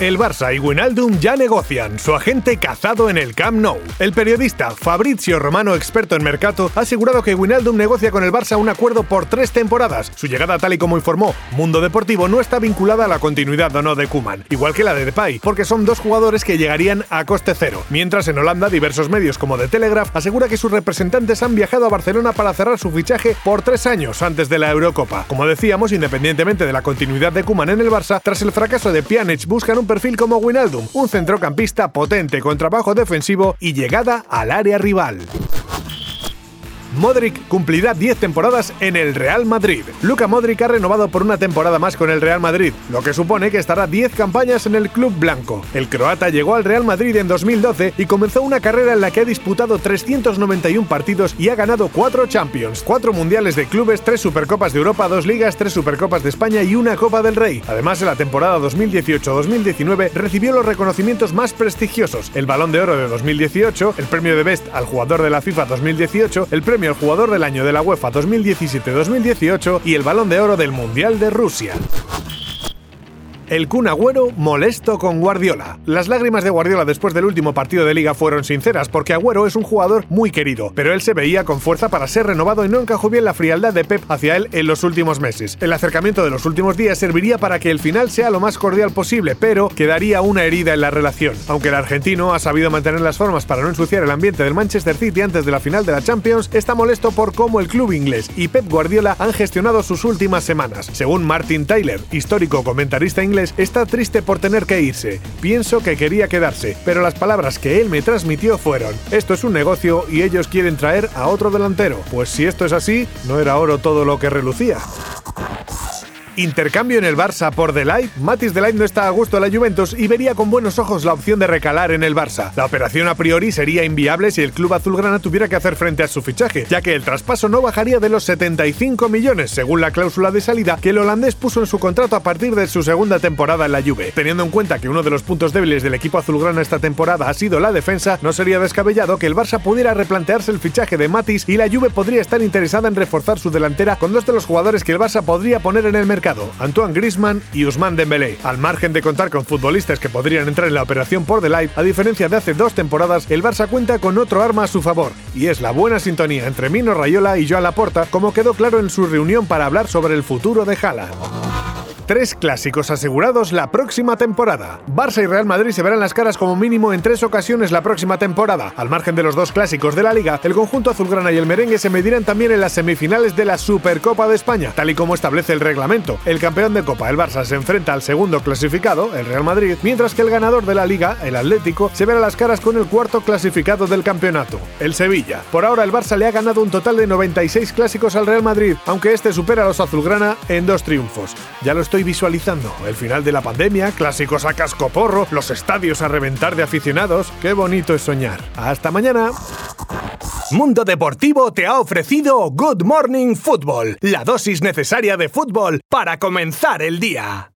El Barça y Wijnaldum ya negocian, su agente cazado en el Camp Nou. El periodista Fabrizio Romano, experto en mercado, ha asegurado que Wijnaldum negocia con el Barça un acuerdo por tres temporadas. Su llegada, tal y como informó Mundo Deportivo, no está vinculada a la continuidad o no de Kuman, igual que la de Depay, porque son dos jugadores que llegarían a coste cero. Mientras en Holanda, diversos medios como The Telegraph asegura que sus representantes han viajado a Barcelona para cerrar su fichaje por tres años antes de la Eurocopa. Como decíamos, independientemente de la continuidad de Kuman en el Barça, tras el fracaso de Pjanic buscan un perfil como Winaldum, un centrocampista potente con trabajo defensivo y llegada al área rival. Modric cumplirá 10 temporadas en el Real Madrid. Luka Modric ha renovado por una temporada más con el Real Madrid, lo que supone que estará 10 campañas en el club blanco. El croata llegó al Real Madrid en 2012 y comenzó una carrera en la que ha disputado 391 partidos y ha ganado 4 Champions, 4 Mundiales de Clubes, 3 Supercopas de Europa, 2 Ligas, 3 Supercopas de España y una Copa del Rey. Además, en la temporada 2018-2019 recibió los reconocimientos más prestigiosos, el Balón de Oro de 2018, el Premio de Best al Jugador de la FIFA 2018, el Premio el Jugador del Año de la UEFA 2017-2018 y el Balón de Oro del Mundial de Rusia. El Kun Agüero molesto con Guardiola. Las lágrimas de Guardiola después del último partido de liga fueron sinceras porque Agüero es un jugador muy querido, pero él se veía con fuerza para ser renovado y no encajó bien la frialdad de Pep hacia él en los últimos meses. El acercamiento de los últimos días serviría para que el final sea lo más cordial posible, pero quedaría una herida en la relación. Aunque el argentino ha sabido mantener las formas para no ensuciar el ambiente del Manchester City antes de la final de la Champions, está molesto por cómo el club inglés y Pep Guardiola han gestionado sus últimas semanas. Según Martin Tyler, histórico comentarista inglés, está triste por tener que irse. Pienso que quería quedarse, pero las palabras que él me transmitió fueron, esto es un negocio y ellos quieren traer a otro delantero. Pues si esto es así, no era oro todo lo que relucía. Intercambio en el Barça por Delight. Matis Delight no está a gusto en la Juventus y vería con buenos ojos la opción de recalar en el Barça. La operación a priori sería inviable si el club azulgrana tuviera que hacer frente a su fichaje, ya que el traspaso no bajaría de los 75 millones, según la cláusula de salida que el holandés puso en su contrato a partir de su segunda temporada en la Juve. Teniendo en cuenta que uno de los puntos débiles del equipo azulgrana esta temporada ha sido la defensa, no sería descabellado que el Barça pudiera replantearse el fichaje de Matis y la Juve podría estar interesada en reforzar su delantera con dos de los jugadores que el Barça podría poner en el mercado Antoine Griezmann y Ousmane Dembélé. Al margen de contar con futbolistas que podrían entrar en la operación por Light, a diferencia de hace dos temporadas, el Barça cuenta con otro arma a su favor, y es la buena sintonía entre Mino Rayola y Joan Laporta, como quedó claro en su reunión para hablar sobre el futuro de Haaland. Tres clásicos asegurados la próxima temporada. Barça y Real Madrid se verán las caras como mínimo en tres ocasiones la próxima temporada. Al margen de los dos clásicos de la liga, el conjunto azulgrana y el merengue se medirán también en las semifinales de la Supercopa de España, tal y como establece el reglamento. El campeón de Copa, el Barça, se enfrenta al segundo clasificado, el Real Madrid, mientras que el ganador de la liga, el Atlético, se verá las caras con el cuarto clasificado del campeonato, el Sevilla. Por ahora el Barça le ha ganado un total de 96 clásicos al Real Madrid, aunque este supera a los azulgrana en dos triunfos. Ya lo estoy visualizando. El final de la pandemia, clásicos a cascoporro, los estadios a reventar de aficionados. Qué bonito es soñar. Hasta mañana. Mundo Deportivo te ha ofrecido Good Morning Football, la dosis necesaria de fútbol para comenzar el día.